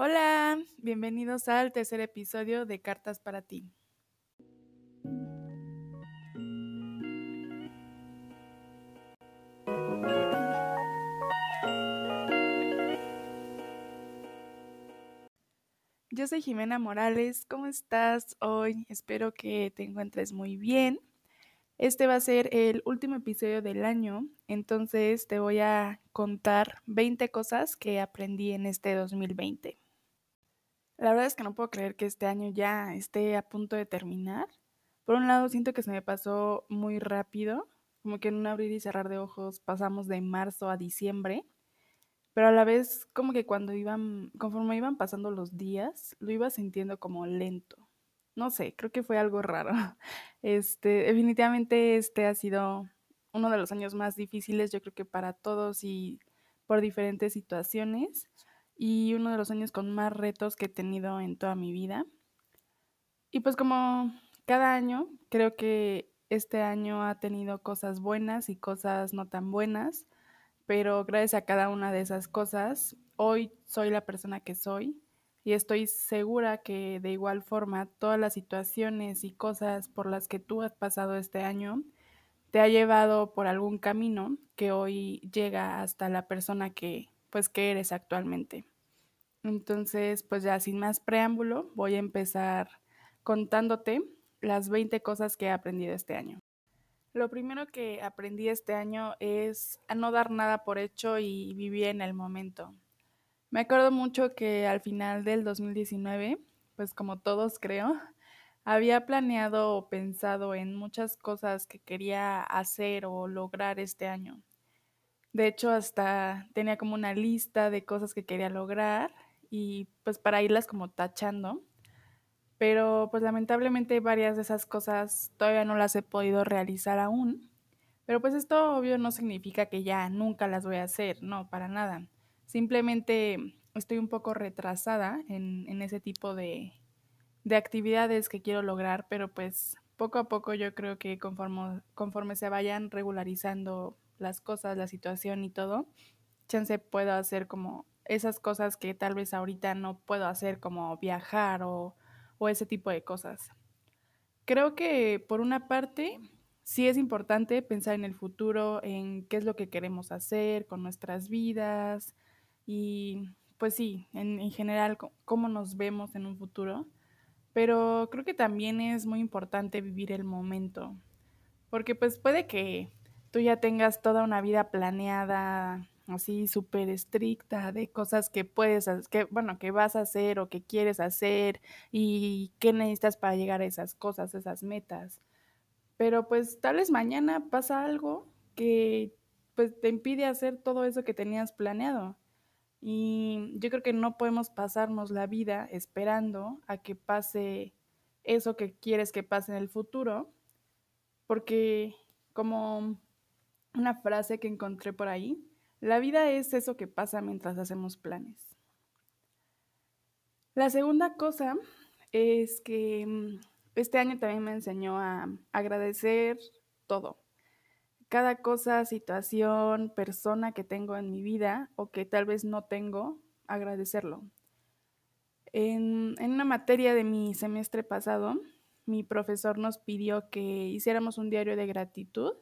Hola, bienvenidos al tercer episodio de Cartas para ti. Yo soy Jimena Morales, ¿cómo estás hoy? Espero que te encuentres muy bien. Este va a ser el último episodio del año, entonces te voy a contar 20 cosas que aprendí en este 2020. La verdad es que no puedo creer que este año ya esté a punto de terminar. Por un lado, siento que se me pasó muy rápido, como que en un abrir y cerrar de ojos pasamos de marzo a diciembre, pero a la vez como que cuando iban, conforme iban pasando los días, lo iba sintiendo como lento no sé, creo que fue algo raro. Este, definitivamente este ha sido uno de los años más difíciles, yo creo que para todos y por diferentes situaciones, y uno de los años con más retos que he tenido en toda mi vida. Y pues como cada año, creo que este año ha tenido cosas buenas y cosas no tan buenas, pero gracias a cada una de esas cosas, hoy soy la persona que soy y estoy segura que de igual forma todas las situaciones y cosas por las que tú has pasado este año te ha llevado por algún camino que hoy llega hasta la persona que pues que eres actualmente. Entonces, pues ya sin más preámbulo, voy a empezar contándote las 20 cosas que he aprendido este año. Lo primero que aprendí este año es no dar nada por hecho y vivir en el momento. Me acuerdo mucho que al final del 2019, pues como todos creo, había planeado o pensado en muchas cosas que quería hacer o lograr este año. De hecho, hasta tenía como una lista de cosas que quería lograr y pues para irlas como tachando. Pero pues lamentablemente varias de esas cosas todavía no las he podido realizar aún. Pero pues esto obvio no significa que ya nunca las voy a hacer, no, para nada. Simplemente estoy un poco retrasada en, ese tipo de, actividades que quiero lograr, pero pues poco a poco yo creo que conforme, conforme se vayan regularizando las cosas, la situación y todo, chance puedo hacer como esas cosas que tal vez ahorita no puedo hacer, como viajar o, o ese tipo de cosas. Creo que por una parte sí es importante pensar en el futuro, en qué es lo que queremos hacer con nuestras vidas, y pues sí, en, general cómo nos vemos en un futuro, pero creo que también es muy importante vivir el momento, porque pues puede que tú ya tengas toda una vida planeada así súper estricta de cosas que puedes, que bueno, que vas a hacer o que quieres hacer y qué necesitas para llegar a esas cosas, esas metas. Pero pues tal vez mañana pasa algo que pues te impide hacer todo eso que tenías planeado. Y yo creo que no podemos pasarnos la vida esperando a que pase eso que quieres que pase en el futuro, porque como una frase que encontré por ahí, la vida es eso que pasa mientras hacemos planes. La segunda cosa es que mm, este año también me enseñó a agradecer todo cada cosa, situación, persona que tengo en mi vida o que tal vez no tengo, agradecerlo. En, una materia de mi semestre pasado, mi profesor nos pidió que hiciéramos un diario de gratitud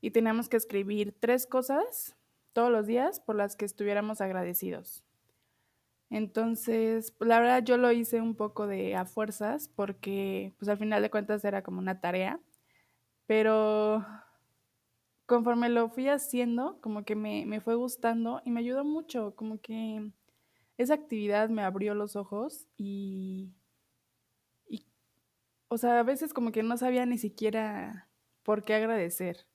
y teníamos que escribir tres cosas todos los días por las que estuviéramos agradecidos. Entonces, la verdad yo lo hice un poco de a fuerzas porque pues al final de cuentas era como una tarea, pero conforme lo fui haciendo, como que me, fue gustando y me ayudó mucho, como que esa actividad me abrió los ojos y, y, o sea, a veces como que no sabía ni siquiera por qué agradecer,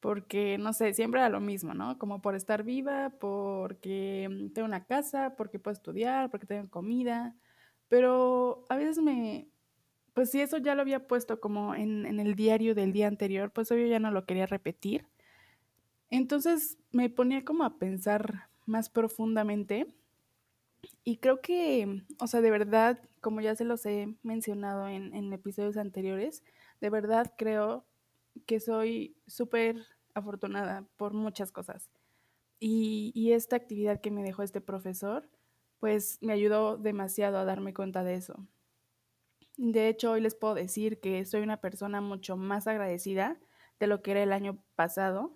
porque, no sé, siempre era lo mismo, ¿no? Como por estar viva, porque tengo una casa, porque puedo estudiar, porque tengo comida, pero a veces me, pues si eso ya lo había puesto como en, en, el diario del día anterior, pues obvio ya no lo quería repetir. Entonces me ponía como a pensar más profundamente y creo que, o sea, de verdad, como ya se los he mencionado en, en episodios anteriores, de verdad creo que soy súper afortunada por muchas cosas. Y, y esta actividad que me dejó este profesor, pues me ayudó demasiado a darme cuenta de eso. De hecho, hoy les puedo decir que soy una persona mucho más agradecida de lo que era el año pasado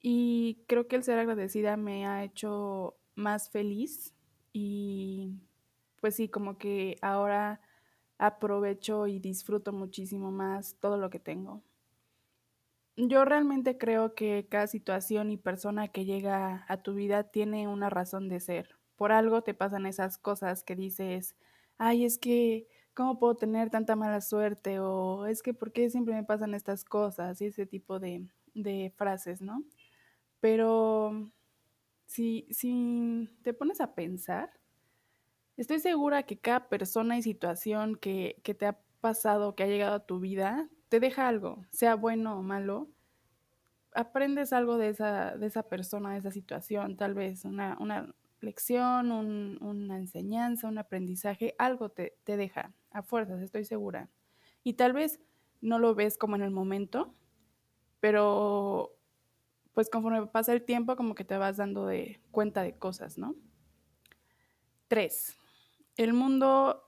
y creo que el ser agradecida me ha hecho más feliz y pues sí, como que ahora aprovecho y disfruto muchísimo más todo lo que tengo. Yo realmente creo que cada situación y persona que llega a tu vida tiene una razón de ser. Por algo te pasan esas cosas que dices, ay, es que ¿cómo puedo tener tanta mala suerte? O es que, ¿por qué siempre me pasan estas cosas? Y ese tipo de, de frases, ¿no? Pero si, si te pones a pensar, estoy segura que cada persona y situación que, que te ha pasado, que ha llegado a tu vida, te deja algo, sea bueno o malo, aprendes algo de esa, de esa persona, de esa situación, tal vez una, una lección, un, una enseñanza, un aprendizaje, algo te, te deja a fuerzas, estoy segura. Y tal vez no lo ves como en el momento, pero pues conforme pasa el tiempo como que te vas dando de cuenta de cosas, ¿no? Tres, el mundo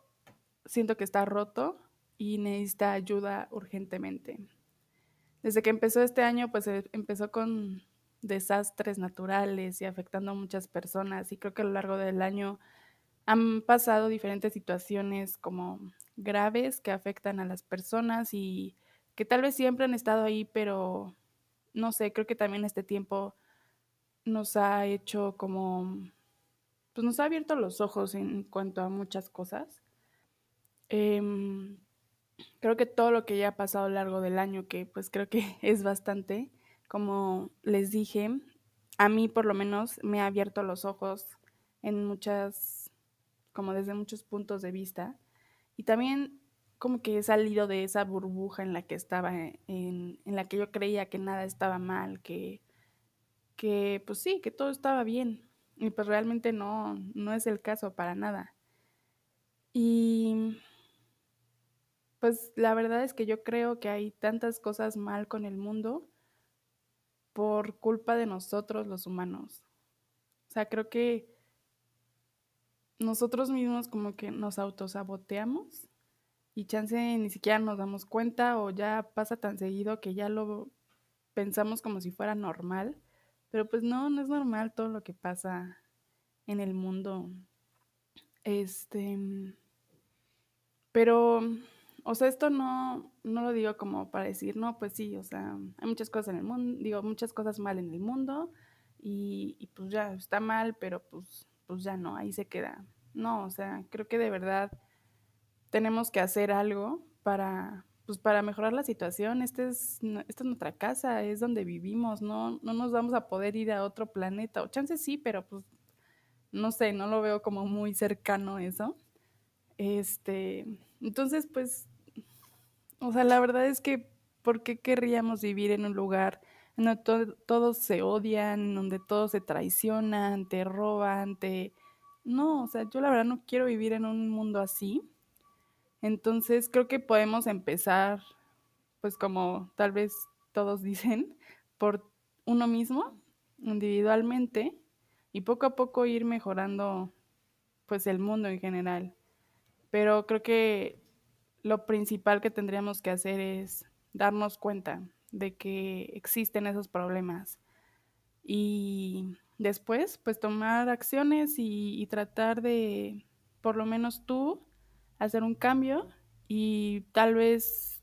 siento que está roto y necesita ayuda urgentemente. Desde que empezó este año, pues eh, empezó con desastres naturales y afectando a muchas personas y creo que a lo largo del año han pasado diferentes situaciones como graves que afectan a las personas y que tal vez siempre han estado ahí, pero no sé, creo que también este tiempo nos ha hecho como, pues nos ha abierto los ojos en cuanto a muchas cosas. Em, creo que todo lo que ya ha pasado a lo largo del año, que pues creo que es bastante, como les dije, a mí por lo menos me ha abierto los ojos en muchas, como desde muchos puntos de vista. Y también como que he salido de esa burbuja en la que estaba, en, en la que yo creía que nada estaba mal, que, que pues sí, que todo estaba bien. Y pues realmente no, no es el caso para nada. Y pues la verdad es que yo creo que hay tantas cosas mal con el mundo por culpa de nosotros los humanos. O sea, creo que nosotros mismos como que nos autosaboteamos y chance ni siquiera nos damos cuenta o ya pasa tan seguido que ya lo pensamos como si fuera normal, pero pues no, no es normal todo lo que pasa en el mundo. Este, pero o sea, esto no, no lo digo como para decir, no, pues sí, o sea, hay muchas cosas en el mundo, digo, muchas cosas mal en el mundo y, pues ya está mal, pero pues, pues ya no, ahí se queda. No, o sea, creo que de verdad tenemos que hacer algo para, pues para mejorar la situación. Este es, esta es nuestra casa, es donde vivimos, no, no nos vamos a poder ir a otro planeta, o chances sí, pero pues no sé, no lo veo como muy cercano eso. Este, entonces, pues o sea, la verdad es que, ¿por qué querríamos vivir en un lugar donde todos se odian, donde todos se traicionan, te roban, te... No, o sea, yo la verdad no quiero vivir en un mundo así. Entonces creo que podemos empezar, pues como tal vez todos dicen, por uno mismo, individualmente, y poco a poco ir mejorando pues el mundo en general. Pero creo que lo principal que tendríamos que hacer es darnos cuenta de que existen esos problemas y después pues tomar acciones y, tratar de por lo menos tú hacer un cambio y tal vez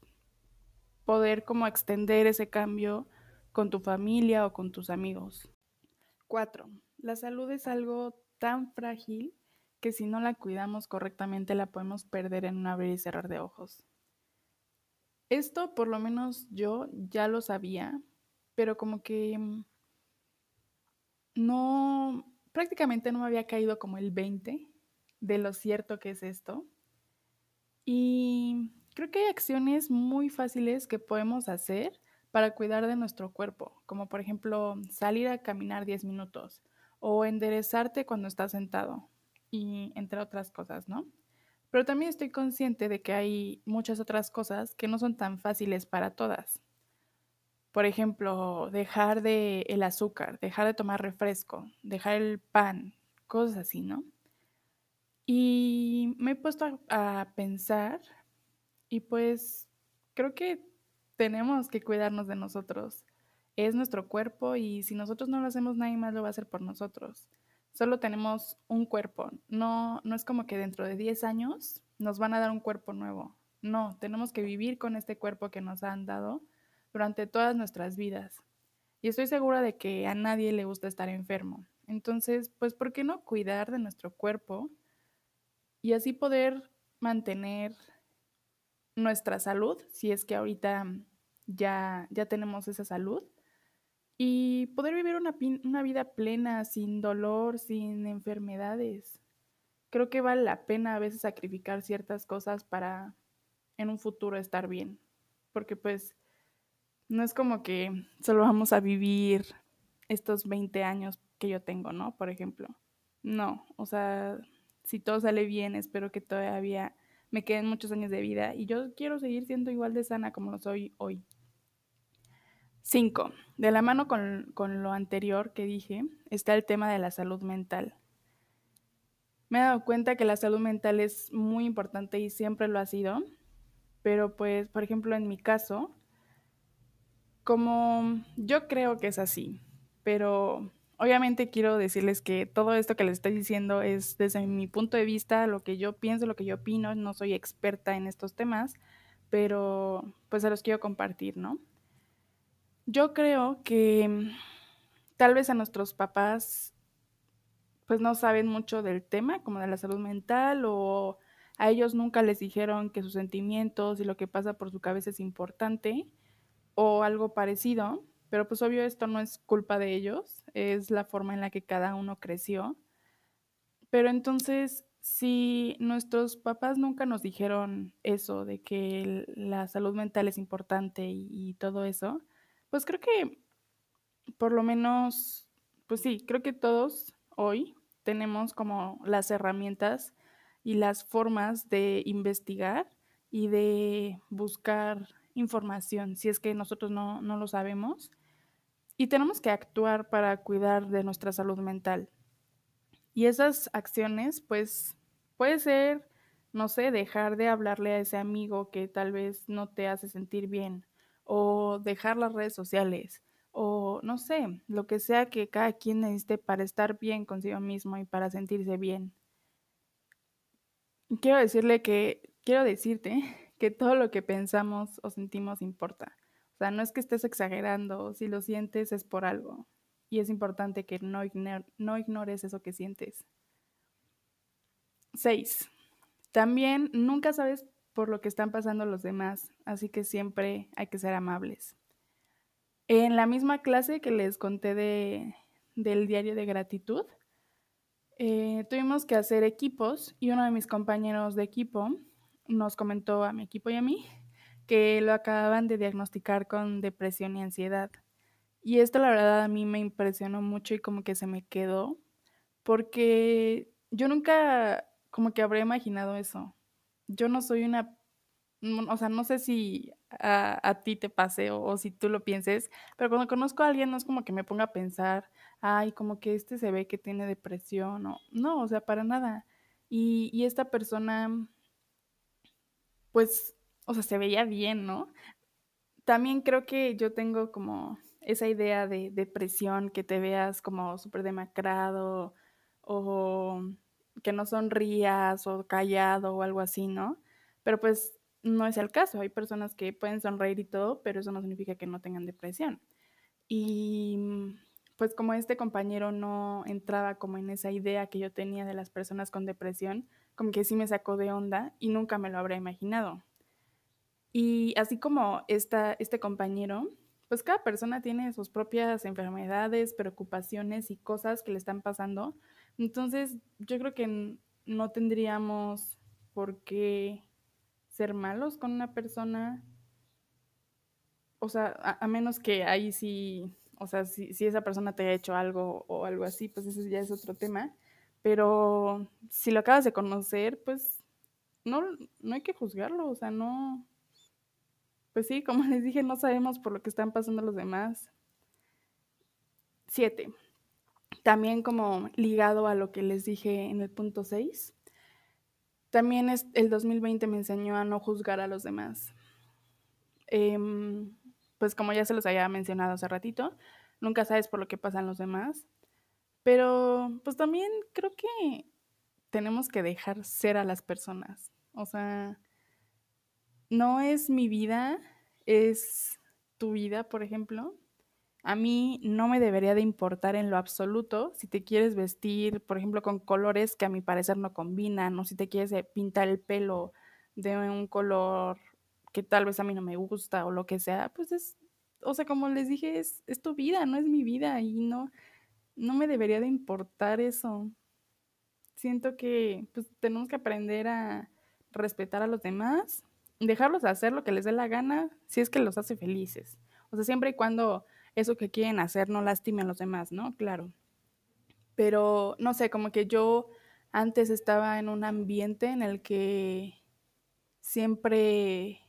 poder como extender ese cambio con tu familia o con tus amigos. Cuatro, la salud es algo tan frágil que si no la cuidamos correctamente la podemos perder en un abrir y cerrar de ojos. Esto por lo menos yo ya lo sabía, pero como que mm, no, prácticamente no me había caído como el 20 de lo cierto que es esto. Y creo que hay acciones muy fáciles que podemos hacer para cuidar de nuestro cuerpo, como por ejemplo salir a caminar 10 minutos o enderezarte cuando estás sentado y entre otras cosas, ¿no? Pero también estoy consciente de que hay muchas otras cosas que no son tan fáciles para todas. Por ejemplo, dejar de el azúcar, dejar de tomar refresco, dejar el pan, cosas así, ¿no? me he puesto a, pensar y pues creo que tenemos que cuidarnos de nosotros. Es nuestro cuerpo y si nosotros no lo hacemos, nadie más lo va a hacer por nosotros. Solo tenemos un cuerpo. No, no es como que dentro de 10 años nos van a dar un cuerpo nuevo. No, tenemos que vivir con este cuerpo que nos han dado durante todas nuestras vidas. Y estoy segura de que a nadie le gusta estar enfermo. Entonces, pues, ¿por qué no cuidar de nuestro cuerpo y así poder mantener nuestra salud, si es que ahorita ya, ya tenemos esa salud, y poder vivir una, una vida plena, sin dolor, sin enfermedades? Creo que vale la pena a veces sacrificar ciertas cosas para en un futuro estar bien, porque pues no es como que solo vamos a vivir estos 20 años que yo tengo, ¿no? Por ejemplo. No, o sea, si todo sale bien, espero que todavía me queden muchos años de vida y yo quiero seguir siendo igual de sana como lo soy hoy. Cinco, de la mano con, con lo anterior que dije, está el tema de la salud mental. Me he dado cuenta que la salud mental es muy importante y siempre lo ha sido, pero pues, por ejemplo, en mi caso, como yo creo que es así, pero obviamente quiero decirles que todo esto que les estoy diciendo es desde mi punto de vista, lo que yo pienso, lo que yo opino, no soy experta en estos temas, pero pues se los quiero compartir, ¿no? Yo creo que mm, tal vez a nuestros papás pues no saben mucho del tema, como de la salud mental, o a ellos nunca les dijeron que sus sentimientos y lo que pasa por su cabeza es importante, o algo parecido. Pero pues obvio esto no es culpa de ellos, es la forma en la que cada uno creció. Pero entonces, si nuestros papás nunca nos dijeron eso, de que la salud mental es importante y, todo eso, pues creo que por lo menos, pues sí, creo que todos hoy tenemos como las herramientas y las formas de investigar y de buscar información si es que nosotros no, no lo sabemos y tenemos que actuar para cuidar de nuestra salud mental. Y esas acciones, pues, puede ser, no sé, dejar de hablarle a ese amigo que tal vez no te hace sentir bien, o dejar las redes sociales, o no sé, lo que sea que cada quien necesite para estar bien consigo mismo y para sentirse bien. Quiero decirle que, quiero decirte que todo lo que pensamos o sentimos importa. O sea, no es que estés exagerando, si lo sientes es por algo. Y es importante que no, no ignores eso que sientes. 6. También nunca sabes por lo que están pasando los demás, así que siempre hay que ser amables. En la misma clase que les conté de, del diario de gratitud, eh, tuvimos que hacer equipos y uno de mis compañeros de equipo nos comentó a mi equipo y a mí que lo acababan de diagnosticar con depresión y ansiedad. Y esto la verdad a mí me impresionó mucho y como que se me quedó, porque yo nunca como que habría imaginado eso. Yo no soy una, o sea, no sé si a, ti te pase o, o, si tú lo pienses, pero cuando conozco a alguien no es como que me ponga a pensar, ay, como que este se ve que tiene depresión o no, o sea, para nada. Y, y esta persona, pues o sea, se veía bien, ¿no? También creo que yo tengo como esa idea de depresión, que te veas como súper demacrado o que no sonrías o callado o algo así, ¿no? Pero pues no es el caso. Hay personas que pueden sonreír y todo, pero eso no significa que no tengan depresión. Y pues como este compañero no entraba como en esa idea que yo tenía de las personas con depresión, como que sí me sacó de onda y nunca me lo habría imaginado. Y así como esta, este compañero, pues cada persona tiene sus propias enfermedades, preocupaciones y cosas que le están pasando. Entonces, yo creo que no tendríamos por qué ser malos con una persona. O sea, a, menos que ahí sí, o sea, si, si, esa persona te ha hecho algo o algo así, pues eso ya es otro tema. Pero si lo acabas de conocer, pues no, no hay que juzgarlo, o sea, no, pues sí, como les dije, no sabemos por lo que están pasando los demás. Siete. También como ligado a lo que les dije en el punto seis, También es, el 2020 me enseñó a no juzgar a los demás. Em, pues como ya se los había mencionado hace ratito, nunca sabes por lo que pasan los demás. Pero pues también creo que tenemos que dejar ser a las personas. O sea, no es mi vida, es tu vida, por ejemplo. A mí no me debería de importar en lo absoluto si te quieres vestir, por ejemplo, con colores que a mi parecer no combinan, o si te quieres eh, pintar el pelo de un color que tal vez a mí no me gusta o lo que sea, pues es, o sea, como les dije, es, es tu vida, no es mi vida y no, no me debería de importar eso. Siento que pues, tenemos que aprender a respetar a los demás, dejarlos hacer lo que les dé la gana, si es que los hace felices. O sea, siempre y cuando eso que quieren hacer no lastime a los demás, ¿no? Claro. Pero, no sé, como que yo antes estaba en un ambiente en el que siempre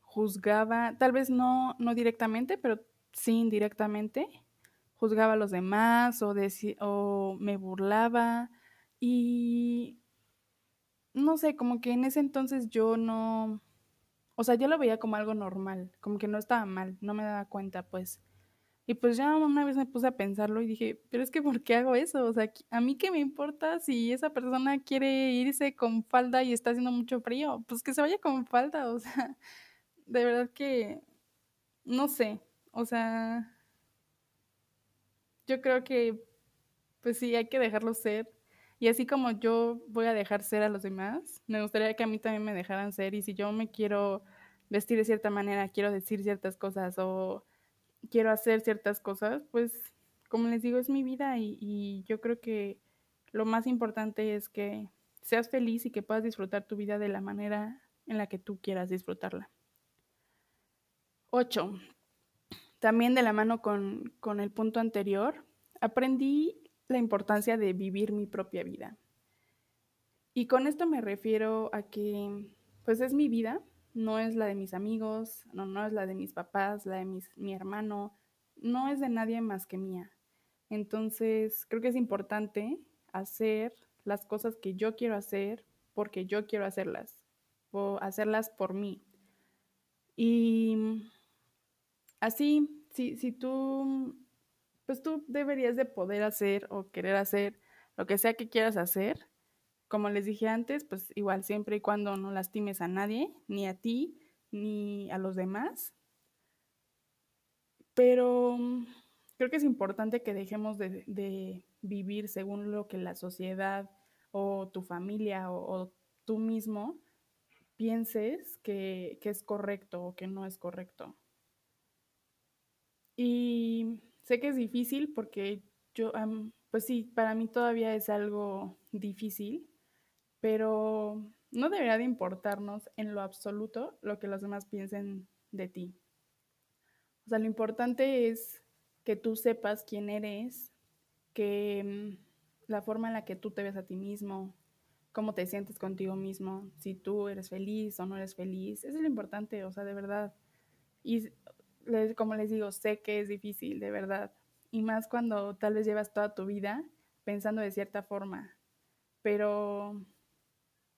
juzgaba, tal vez no, no directamente, pero sí indirectamente, juzgaba a los demás o, o me burlaba y no sé, como que en ese entonces yo no, o sea, yo lo veía como algo normal, como que no estaba mal, no me daba cuenta, pues. Y pues ya una vez me puse a pensarlo y dije, pero es que ¿por qué hago eso? O sea, a mí qué me importa si esa persona quiere irse con falda y está haciendo mucho frío, pues que se vaya con falda, o sea, de verdad que, no sé, o sea, yo creo que, pues sí, hay que dejarlo ser. Y así como yo voy a dejar ser a los demás, me gustaría que a mí también me dejaran ser. Y si yo me quiero vestir de cierta manera, quiero decir ciertas cosas o quiero hacer ciertas cosas, pues como les digo, es mi vida y, yo creo que lo más importante es que seas feliz y que puedas disfrutar tu vida de la manera en la que tú quieras disfrutarla. 8. También de la mano con, con el punto anterior, aprendí la importancia de vivir mi propia vida. Y con esto me refiero a que, pues es mi vida, no es la de mis amigos, no, no es la de mis papás, la de mi hermano, no es de nadie más que mía. Entonces, creo que es importante hacer las cosas que yo quiero hacer porque yo quiero hacerlas, o hacerlas por mí. Y así, si, si tú, pues tú deberías de poder hacer o querer hacer lo que sea que quieras hacer. Como les dije antes, pues igual siempre y cuando no lastimes a nadie, ni a ti, ni a los demás. Pero mm, creo que es importante que dejemos de, vivir según lo que la sociedad o tu familia o, tú mismo pienses que, que, es correcto o que no es correcto. Y sé que es difícil porque yo, pues sí, para mí todavía es algo difícil, pero no debería de importarnos en lo absoluto lo que los demás piensen de ti. O sea, lo importante es que tú sepas quién eres, que mm, la forma en la que tú te ves a ti mismo, cómo te sientes contigo mismo, si tú eres feliz o no eres feliz, eso es lo importante, o sea, de verdad. Y como les digo, sé que es difícil, de verdad. Y más cuando tal vez llevas toda tu vida pensando de cierta forma. Pero,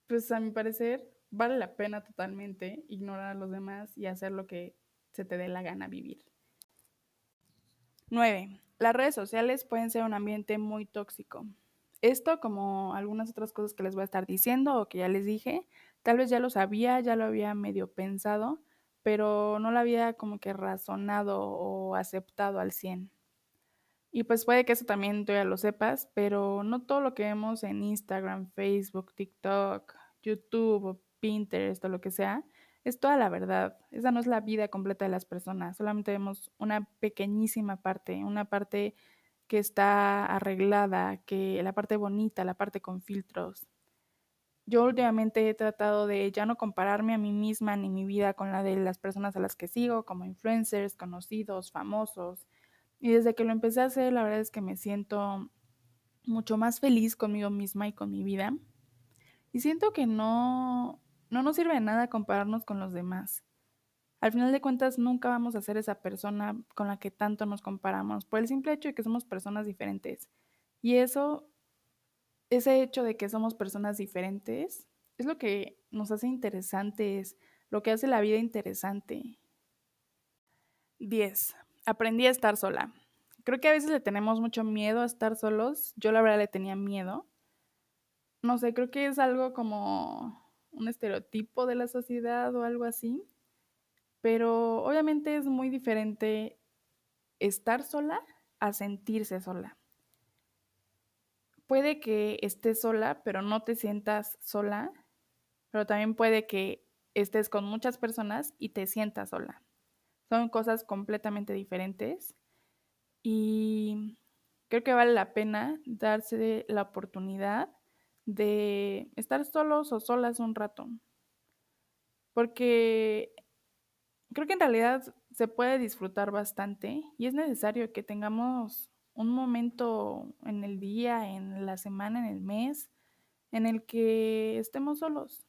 pues a mi parecer, vale la pena totalmente ignorar a los demás y hacer lo que se te dé la gana vivir. 9. Las redes sociales pueden ser un ambiente muy tóxico. Esto, como algunas otras cosas que les voy a estar diciendo o que ya les dije, tal vez ya lo sabía, ya lo había medio pensado, pero no la había como que razonado o aceptado al 100. Y pues puede que eso también tú ya lo sepas, pero no todo lo que vemos en Instagram, Facebook, TikTok, YouTube, Pinterest o lo que sea, es toda la verdad. Esa no es la vida completa de las personas. Solamente vemos una pequeñísima parte, una parte que está arreglada, que la parte bonita, la parte con filtros. Yo últimamente he tratado de ya no compararme a mí misma ni mi vida con la de las personas a las que sigo, como influencers, conocidos, famosos. Y desde que lo empecé a hacer, la verdad es que me siento mucho más feliz conmigo misma y con mi vida. Y siento que no, no nos sirve de nada compararnos con los demás. Al final de cuentas, nunca vamos a ser esa persona con la que tanto nos comparamos, por el simple hecho de que somos personas diferentes. Y eso ese hecho de que somos personas diferentes es lo que nos hace interesantes, lo que hace la vida interesante. 10. Aprendí a estar sola. Creo que a veces le tenemos mucho miedo a estar solos. Yo la verdad le tenía miedo. No sé, creo que es algo como un estereotipo de la sociedad o algo así. Pero obviamente es muy diferente estar sola a sentirse sola. Puede que estés sola, pero no te sientas sola, pero también puede que estés con muchas personas y te sientas sola. Son cosas completamente diferentes y creo que vale la pena darse la oportunidad de estar solos o solas un rato. Porque creo que en realidad se puede disfrutar bastante y es necesario que tengamos un momento en el día, en la semana, en el mes, en el que estemos solos,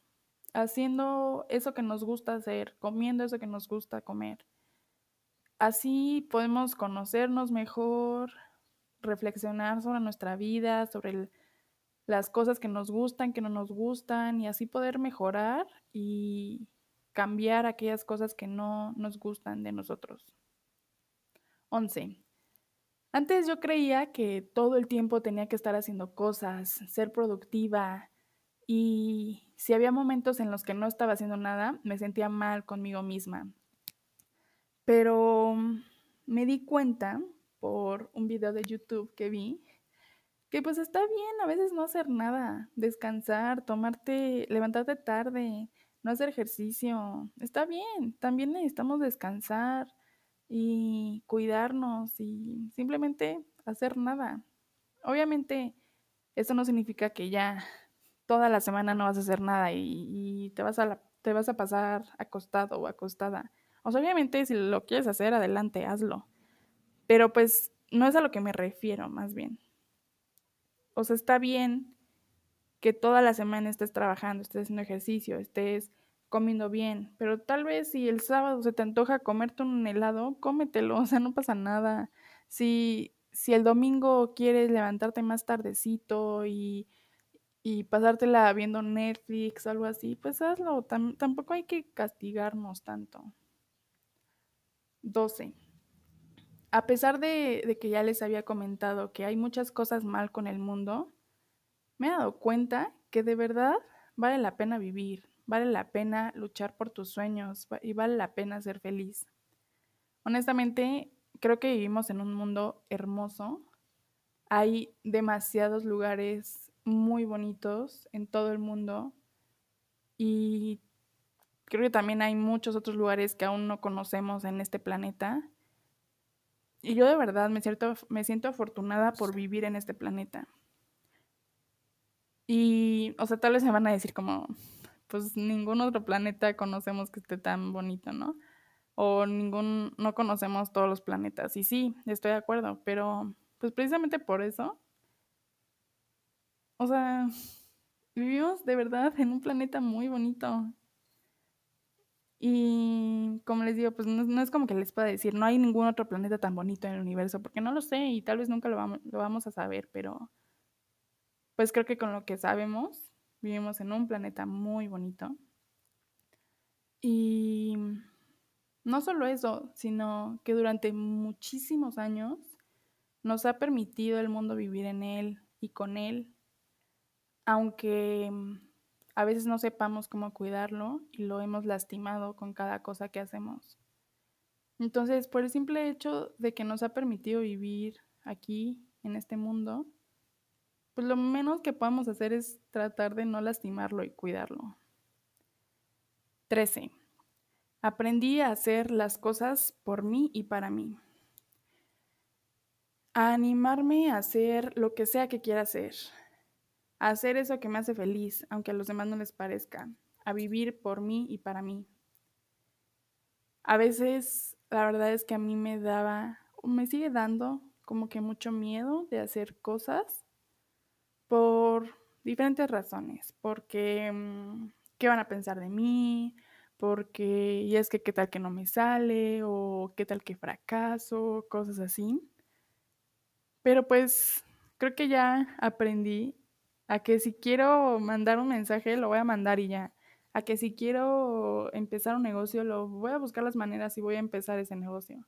haciendo eso que nos gusta hacer, comiendo eso que nos gusta comer. Así podemos conocernos mejor, reflexionar sobre nuestra vida, sobre las cosas que nos gustan, que no nos gustan, y así poder mejorar y cambiar aquellas cosas que no nos gustan de nosotros. 11. Antes yo creía que todo el tiempo tenía que estar haciendo cosas, ser productiva, y si había momentos en los que no estaba haciendo nada, me sentía mal conmigo misma. Pero me di cuenta por un video de YouTube que vi que pues está bien a veces no hacer nada, descansar, tomarte, levantarte tarde, no hacer ejercicio. Está bien, también necesitamos descansar y cuidarnos y simplemente hacer nada. Obviamente, eso no significa que ya toda la semana no vas a hacer nada y, te, vas a te vas a pasar acostado o acostada. O sea, obviamente si lo quieres hacer, adelante, hazlo. Pero pues no es a lo que me refiero, más bien. O sea, está bien que toda la semana estés trabajando, estés haciendo ejercicio, estés comiendo bien, pero tal vez si el sábado se te antoja comerte un helado, cómetelo, o sea, no pasa nada. Si, si el domingo quieres levantarte más tardecito y, y pasártela viendo Netflix algo así, pues hazlo, tampoco hay que castigarnos tanto. 12. A pesar de, de, que ya les había comentado que hay muchas cosas mal con el mundo, me he dado cuenta que de verdad vale la pena vivir, vale la pena luchar por tus sueños y vale la pena ser feliz. Honestamente, creo que vivimos en un mundo hermoso. Hay demasiados lugares muy bonitos en todo el mundo y creo que también hay muchos otros lugares que aún no conocemos en este planeta. Y yo de verdad me siento, me siento afortunada por vivir en este planeta. Y, o sea, tal vez me van a decir como, pues ningún otro planeta conocemos que esté tan bonito, ¿no? O ningún, no conocemos todos los planetas. Y sí, estoy de acuerdo, pero pues precisamente por eso, o sea, vivimos de verdad en un planeta muy bonito. Y como les digo, pues no, es como que les pueda decir, no hay ningún otro planeta tan bonito en el universo, porque no lo sé y tal vez nunca lo vamos, lo vamos a saber, pero pues creo que con lo que sabemos, vivimos en un planeta muy bonito. Y no solo eso, sino que durante muchísimos años nos ha permitido el mundo vivir en él y con él, aunque a veces no sepamos cómo cuidarlo y lo hemos lastimado con cada cosa que hacemos. Entonces, por el simple hecho de que nos ha permitido vivir aquí, en este mundo, pues lo menos que podemos hacer es tratar de no lastimarlo y cuidarlo. 13. Aprendí a hacer las cosas por mí y para mí. A animarme a hacer lo que sea que quiera hacer, a hacer eso que me hace feliz, aunque a los demás no les parezca, a vivir por mí y para mí. A veces la verdad es que a mí me daba, o me sigue dando como que mucho miedo de hacer cosas por diferentes razones, porque mm, qué van a pensar de mí, porque y es que qué tal que no me sale o qué tal que fracaso, cosas así. Pero pues creo que ya aprendí A que si quiero mandar un mensaje, lo voy a mandar y ya. A que si quiero empezar un negocio, lo voy a buscar las maneras y voy a empezar ese negocio.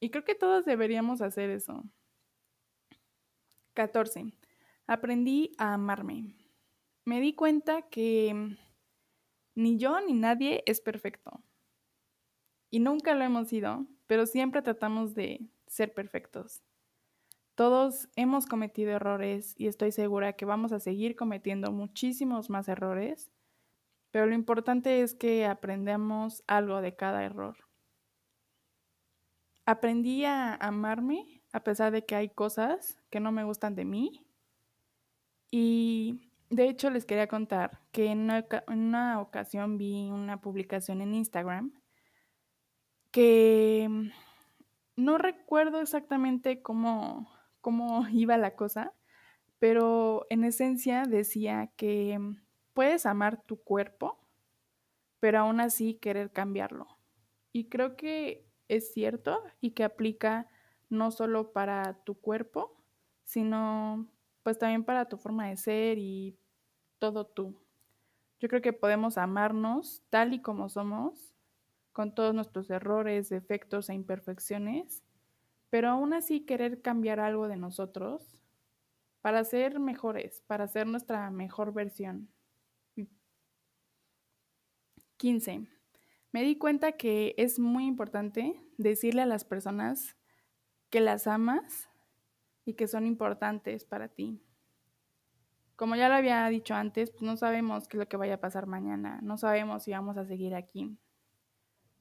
Y creo que todos deberíamos hacer eso. 14. Aprendí a amarme. Me di cuenta que ni yo ni nadie es perfecto. Y nunca lo hemos sido, pero siempre tratamos de ser perfectos. Todos hemos cometido errores y estoy segura que vamos a seguir cometiendo muchísimos más errores, pero lo importante es que aprendamos algo de cada error. Aprendí a amarme a pesar de que hay cosas que no me gustan de mí. Y de hecho les quería contar que en una, ocasión vi una publicación en Instagram que no recuerdo exactamente cómo cómo iba la cosa, pero en esencia decía que puedes amar tu cuerpo, pero aún así querer cambiarlo. Y creo que es cierto y que aplica no solo para tu cuerpo, sino pues también para tu forma de ser y todo tú. Yo creo que podemos amarnos tal y como somos, con todos nuestros errores, defectos e imperfecciones, pero aún así querer cambiar algo de nosotros para ser mejores, para ser nuestra mejor versión. 15. Me di cuenta que es muy importante decirle a las personas que las amas y que son importantes para ti. Como ya lo había dicho antes, pues no sabemos qué es lo que vaya a pasar mañana, no sabemos si vamos a seguir aquí.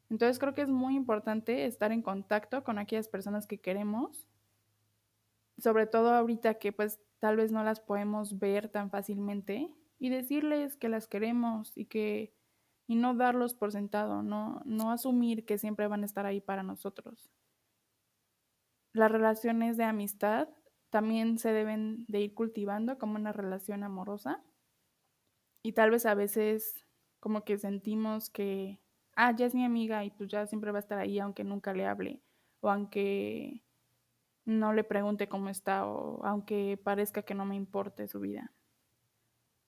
Entonces creo que es muy importante estar en contacto con aquellas personas que queremos, sobre todo ahorita que pues tal vez no las podemos ver tan fácilmente y decirles que las queremos y que y no darlos por sentado, no no asumir que siempre van a estar ahí para nosotros. Las relaciones de amistad también se deben de ir cultivando como una relación amorosa. Y tal vez a veces como que sentimos que ah, ya es mi amiga y pues ya siempre va a estar ahí aunque nunca le hable o aunque no le pregunte cómo está o aunque parezca que no me importe su vida.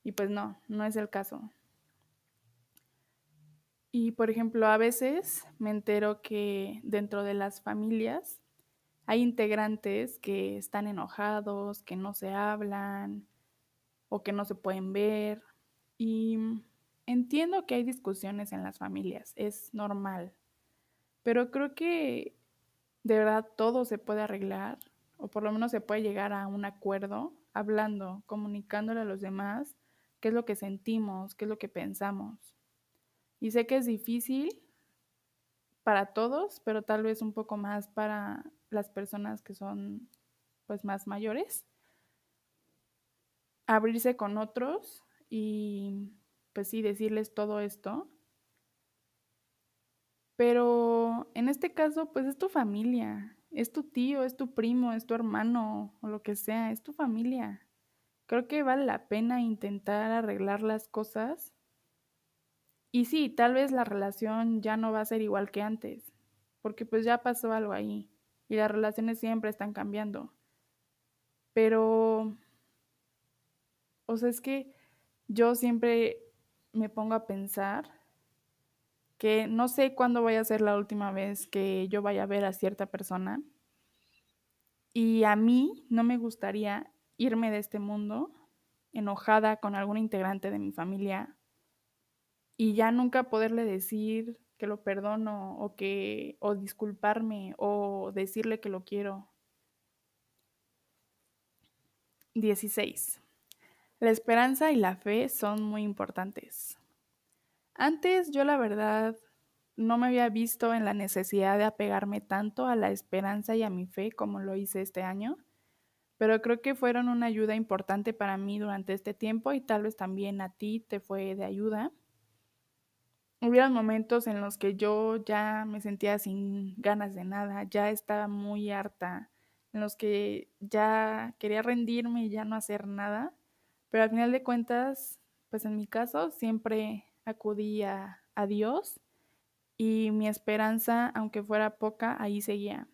Y pues no, no es el caso. Y por ejemplo, a veces me entero que dentro de las familias hay integrantes que están enojados, que no se hablan o que no se pueden ver. Y Entiendo que hay discusiones en las familias, es normal, pero creo que de verdad todo se puede arreglar, o por lo menos se puede llegar a un acuerdo hablando, comunicándole a los demás qué es lo que sentimos, qué es lo que pensamos. Y sé que es difícil para todos, pero tal vez un poco más para las personas que son pues más mayores. Abrirse con otros y pues sí, decirles todo esto. Pero en este caso, pues es tu familia, es tu tío, es tu primo, es tu hermano o lo que sea, es tu familia. Creo que vale la pena intentar arreglar las cosas. Y sí, tal vez la relación ya no va a ser igual que antes, porque pues ya pasó algo ahí y las relaciones siempre están cambiando. Pero, o sea, es que yo siempre me pongo a pensar que no sé cuándo vaya a ser la última vez que yo vaya a ver a cierta persona. Y a mí no me gustaría irme de este mundo enojada con algún integrante de mi familia y ya nunca poderle decir que lo perdono o que o disculparme o decirle que lo quiero. 16. La esperanza y la fe son muy importantes. Antes yo la verdad no me había visto en la necesidad de apegarme tanto a la esperanza y a mi fe como lo hice este año, pero creo que fueron una ayuda importante para mí durante este tiempo y tal vez también a ti te fue de ayuda. Hubieron momentos en los que yo ya me sentía sin ganas de nada, ya estaba muy harta, en los que ya quería rendirme y ya no hacer nada. Pero al final de cuentas, pues en mi caso siempre acudí a, Dios y mi esperanza, aunque fuera poca, ahí seguía.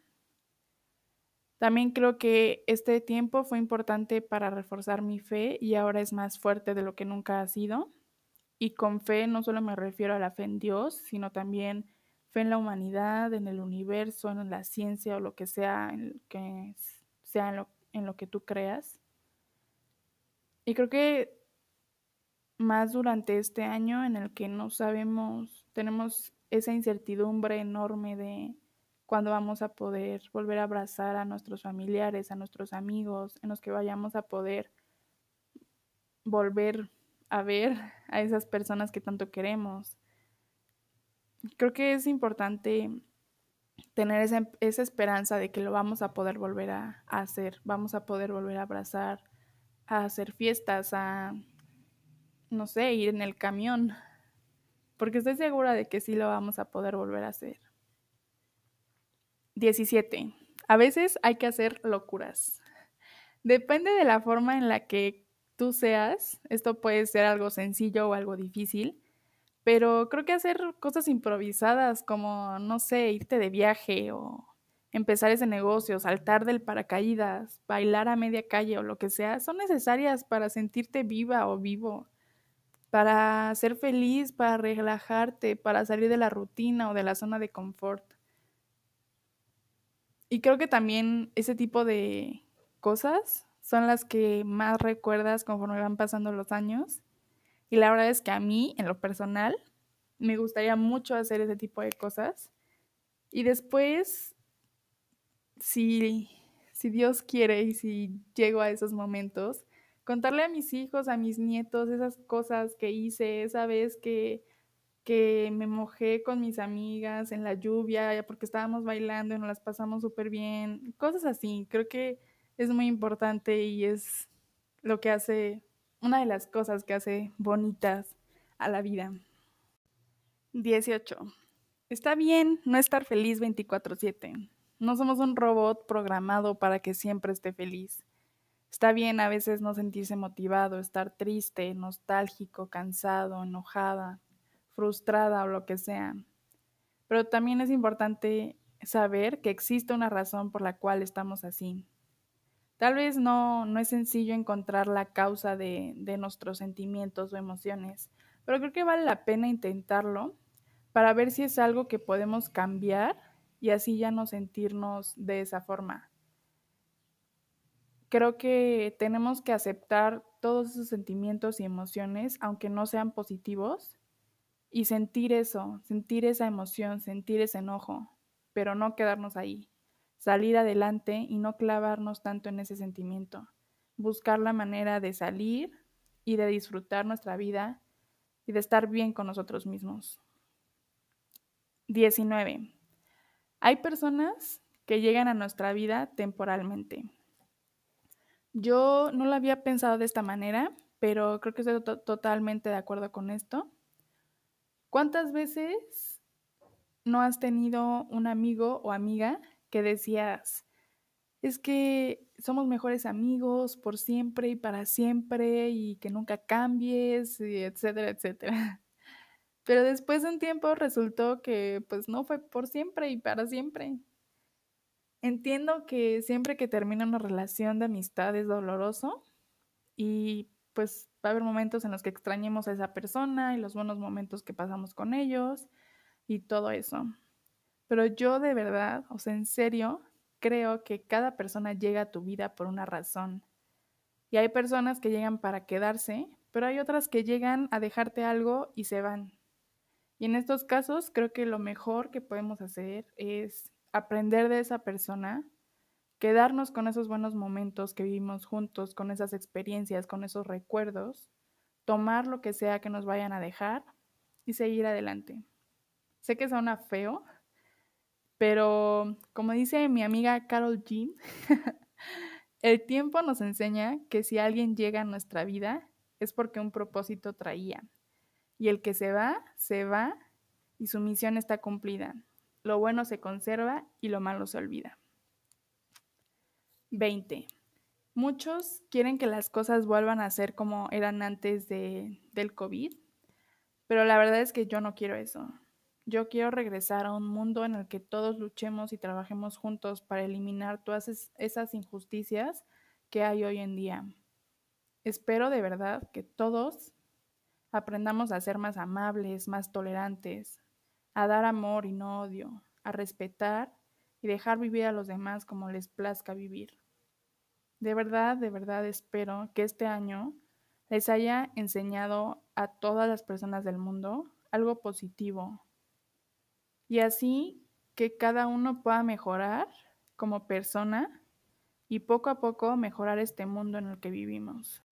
También creo que este tiempo fue importante para reforzar mi fe y ahora es más fuerte de lo que nunca ha sido. Y con fe no solo me refiero a la fe en Dios, sino también fe en la humanidad, en el universo, en la ciencia o lo que sea, en que sea en lo, en lo que tú creas. Y creo que más durante este año en el que no sabemos, tenemos esa incertidumbre enorme de cuándo vamos a poder volver a abrazar a nuestros familiares, a nuestros amigos, en los que vayamos a poder volver a ver a esas personas que tanto queremos. Creo que es importante tener esa, esa esperanza de que lo vamos a poder volver a, a hacer, vamos a poder volver a abrazar, a hacer fiestas, a, no sé, ir en el camión, porque estoy segura de que sí lo vamos a poder volver a hacer. 17. A veces hay que hacer locuras. Depende de la forma en la que tú seas, esto puede ser algo sencillo o algo difícil, pero creo que hacer cosas improvisadas como, no sé, irte de viaje o empezar ese negocio, saltar del paracaídas, bailar a media calle o lo que sea, son necesarias para sentirte viva o vivo, para ser feliz, para relajarte, para salir de la rutina o de la zona de confort. Y creo que también ese tipo de cosas son las que más recuerdas conforme van pasando los años. Y la verdad es que a mí, en lo personal, me gustaría mucho hacer ese tipo de cosas. Y después si, si Dios quiere y si llego a esos momentos, contarle a mis hijos, a mis nietos, esas cosas que hice, esa vez que, que me mojé con mis amigas en la lluvia porque estábamos bailando y nos las pasamos súper bien, cosas así. Creo que es muy importante y es lo que hace, una de las cosas que hace bonitas a la vida. 18. Está bien no estar feliz 24/7. No somos un robot programado para que siempre esté feliz. Está bien a veces no sentirse motivado, estar triste, nostálgico, cansado, enojada, frustrada o lo que sea. Pero también es importante saber que existe una razón por la cual estamos así. Tal vez no, no es sencillo encontrar la causa de, de nuestros sentimientos o emociones, pero creo que vale la pena intentarlo para ver si es algo que podemos cambiar y así ya no sentirnos de esa forma. Creo que tenemos que aceptar todos esos sentimientos y emociones, aunque no sean positivos, y sentir eso, sentir esa emoción, sentir ese enojo, pero no quedarnos ahí, salir adelante y no clavarnos tanto en ese sentimiento, buscar la manera de salir y de disfrutar nuestra vida y de estar bien con nosotros mismos. 19. Hay personas que llegan a nuestra vida temporalmente. Yo no lo había pensado de esta manera, pero creo que estoy totalmente de acuerdo con esto. ¿Cuántas veces no has tenido un amigo o amiga que decías, es que somos mejores amigos por siempre y para siempre y que nunca cambies, etcétera, etcétera? Pero después de un tiempo resultó que pues no fue por siempre y para siempre. Entiendo que siempre que termina una relación de amistad es doloroso y pues va a haber momentos en los que extrañemos a esa persona y los buenos momentos que pasamos con ellos y todo eso. Pero yo de verdad, o sea, en serio, creo que cada persona llega a tu vida por una razón. Y hay personas que llegan para quedarse, pero hay otras que llegan a dejarte algo y se van. Y en estos casos creo que lo mejor que podemos hacer es aprender de esa persona, quedarnos con esos buenos momentos que vivimos juntos, con esas experiencias, con esos recuerdos, tomar lo que sea que nos vayan a dejar y seguir adelante. Sé que suena feo, pero como dice mi amiga Carol Jean, el tiempo nos enseña que si alguien llega a nuestra vida es porque un propósito traía y el que se va, se va y su misión está cumplida. Lo bueno se conserva y lo malo se olvida. 20. Muchos quieren que las cosas vuelvan a ser como eran antes de, del COVID, pero la verdad es que yo no quiero eso. Yo quiero regresar a un mundo en el que todos luchemos y trabajemos juntos para eliminar todas esas injusticias que hay hoy en día. Espero de verdad que todos aprendamos a ser más amables, más tolerantes, a dar amor y no odio, a respetar y dejar vivir a los demás como les plazca vivir. De verdad, de verdad espero que este año les haya enseñado a todas las personas del mundo algo positivo. Y así que cada uno pueda mejorar como persona y poco a poco mejorar este mundo en el que vivimos.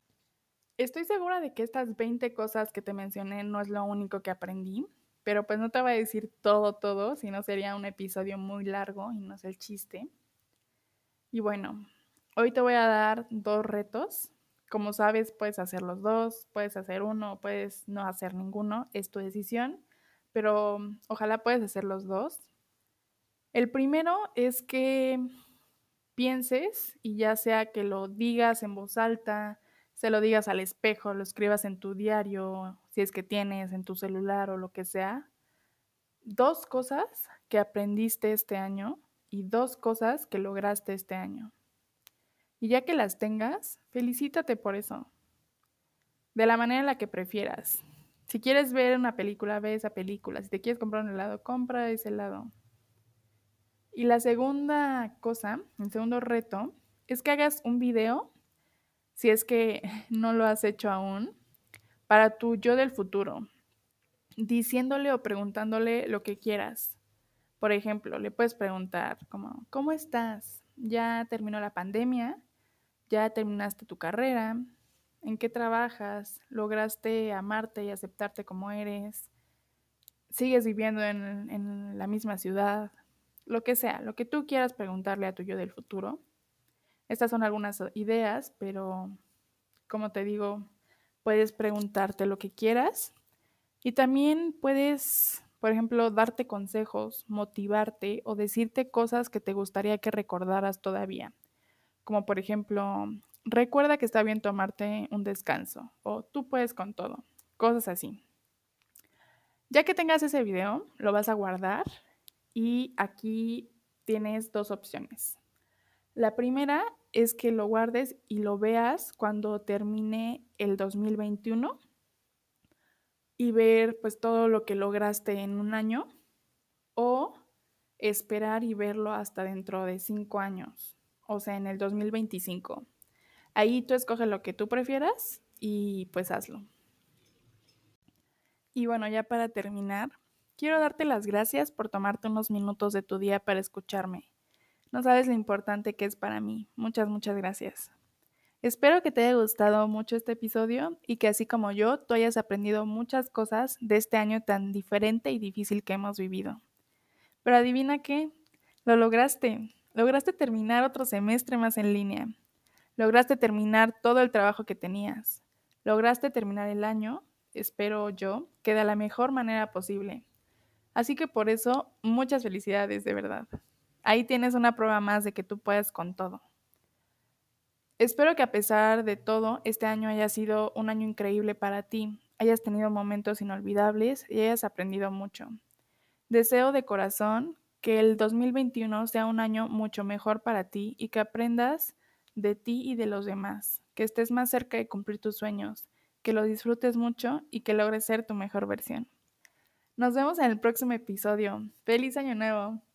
Estoy segura de que estas 20 cosas que te mencioné no es lo único que aprendí, pero pues no te voy a decir todo, todo, si no sería un episodio muy largo y no es el chiste. Y bueno, hoy te voy a dar dos retos como sabes, puedes hacer los dos, puedes hacer uno, puedes no hacer ninguno, es tu decisión, pero mm, ojalá puedes hacer los dos. El primero es que pienses y ya sea que lo digas en voz alta, se lo digas al espejo, lo escribas en tu diario, si es que tienes en tu celular o lo que sea, dos cosas que aprendiste este año y dos cosas que lograste este año. Y ya que las tengas, felicítate por eso. De la manera en la que prefieras. Si quieres ver una película, ve esa película. Si te quieres comprar un helado, compra ese helado. Y la segunda cosa, el segundo reto, es que hagas un video, si es que no lo has hecho aún, para tu yo del futuro, diciéndole o preguntándole lo que quieras. Por ejemplo, le puedes preguntar como, ¿cómo estás? Ya terminó la pandemia, ya terminaste tu carrera, en qué trabajas, lograste amarte y aceptarte como eres, sigues viviendo en, la misma ciudad, lo que sea, lo que tú quieras preguntarle a tu yo del futuro. Estas son algunas ideas, pero como te digo, puedes preguntarte lo que quieras. Y también puedes, por ejemplo, darte consejos, motivarte o decirte cosas que te gustaría que recordaras todavía. Como por ejemplo, recuerda que está bien tomarte un descanso o tú puedes con todo, cosas así. Ya que tengas ese video, lo vas a guardar y aquí tienes dos opciones. La primera es que lo guardes y lo veas cuando termine el 2021 y ver pues todo lo que lograste en un año o esperar y verlo hasta dentro de cinco años o sea, en el 2025. Ahí tú escoges lo que tú prefieras y pues hazlo. Y bueno, ya para terminar, quiero darte las gracias por tomarte unos minutos de tu día para escucharme. No sabes lo importante que es para mí. Muchas, muchas gracias. Espero que te haya gustado mucho este episodio y que así como yo, tú hayas aprendido muchas cosas de este año tan diferente y difícil que hemos vivido. Pero adivina qué, lo lograste. Lograste terminar otro semestre más en línea. Lograste terminar todo el trabajo que tenías. Lograste terminar el año, espero yo, que de la mejor manera posible. Así que por eso, muchas felicidades, de verdad. Ahí tienes una prueba más de que tú puedes con todo. Espero que a pesar de todo, este año haya sido un año increíble para ti, hayas tenido momentos inolvidables y hayas aprendido mucho. Deseo de corazón que el 2021 sea un año mucho mejor para ti y que aprendas de ti y de los demás, que estés más cerca de cumplir tus sueños, que lo disfrutes mucho y que logres ser tu mejor versión. Nos vemos en el próximo episodio. ¡Feliz año nuevo!